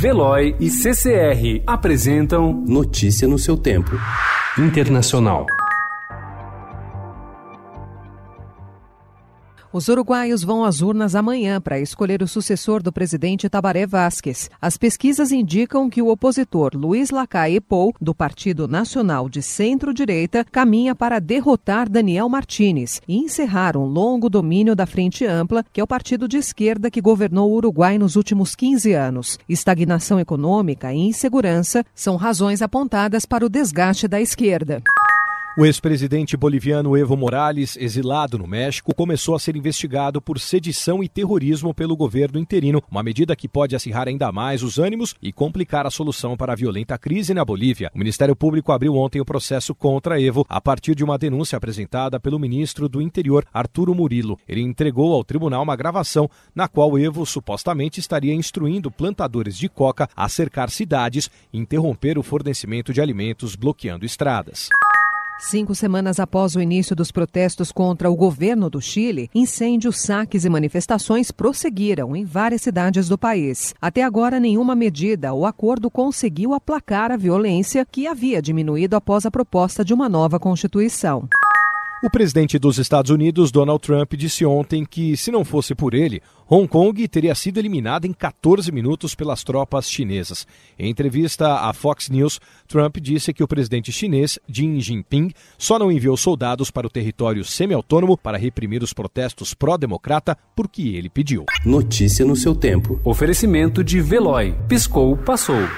Veloy e CCR apresentam Notícia no seu tempo. Internacional. Os uruguaios vão às urnas amanhã para escolher o sucessor do presidente Tabaré Vázquez. As pesquisas indicam que o opositor Luiz Lacalle Pou, do Partido Nacional de Centro-Direita, caminha para derrotar Daniel Martínez e encerrar um longo domínio da Frente Ampla, que é o partido de esquerda que governou o Uruguai nos últimos 15 anos. Estagnação econômica e insegurança são razões apontadas para o desgaste da esquerda. O ex-presidente boliviano Evo Morales, exilado no México, começou a ser investigado por sedição e terrorismo pelo governo interino, uma medida que pode acirrar ainda mais os ânimos e complicar a solução para a violenta crise na Bolívia. O Ministério Público abriu ontem o processo contra Evo a partir de uma denúncia apresentada pelo ministro do Interior, Arturo Murilo. Ele entregou ao tribunal uma gravação na qual Evo supostamente estaria instruindo plantadores de coca a cercar cidades e interromper o fornecimento de alimentos, bloqueando estradas. Cinco semanas após o início dos protestos contra o governo do Chile, incêndios, saques e manifestações prosseguiram em várias cidades do país. Até agora, nenhuma medida ou acordo conseguiu aplacar a violência que havia diminuído após a proposta de uma nova Constituição. O presidente dos Estados Unidos, Donald Trump, disse ontem que, se não fosse por ele, Hong Kong teria sido eliminada em 14 minutos pelas tropas chinesas. Em entrevista à Fox News, Trump disse que o presidente chinês, Xi Jinping, só não enviou soldados para o território semi-autônomo para reprimir os protestos pró-democrata porque ele pediu. Notícia no seu tempo. Oferecimento de Veloy. Piscou, passou.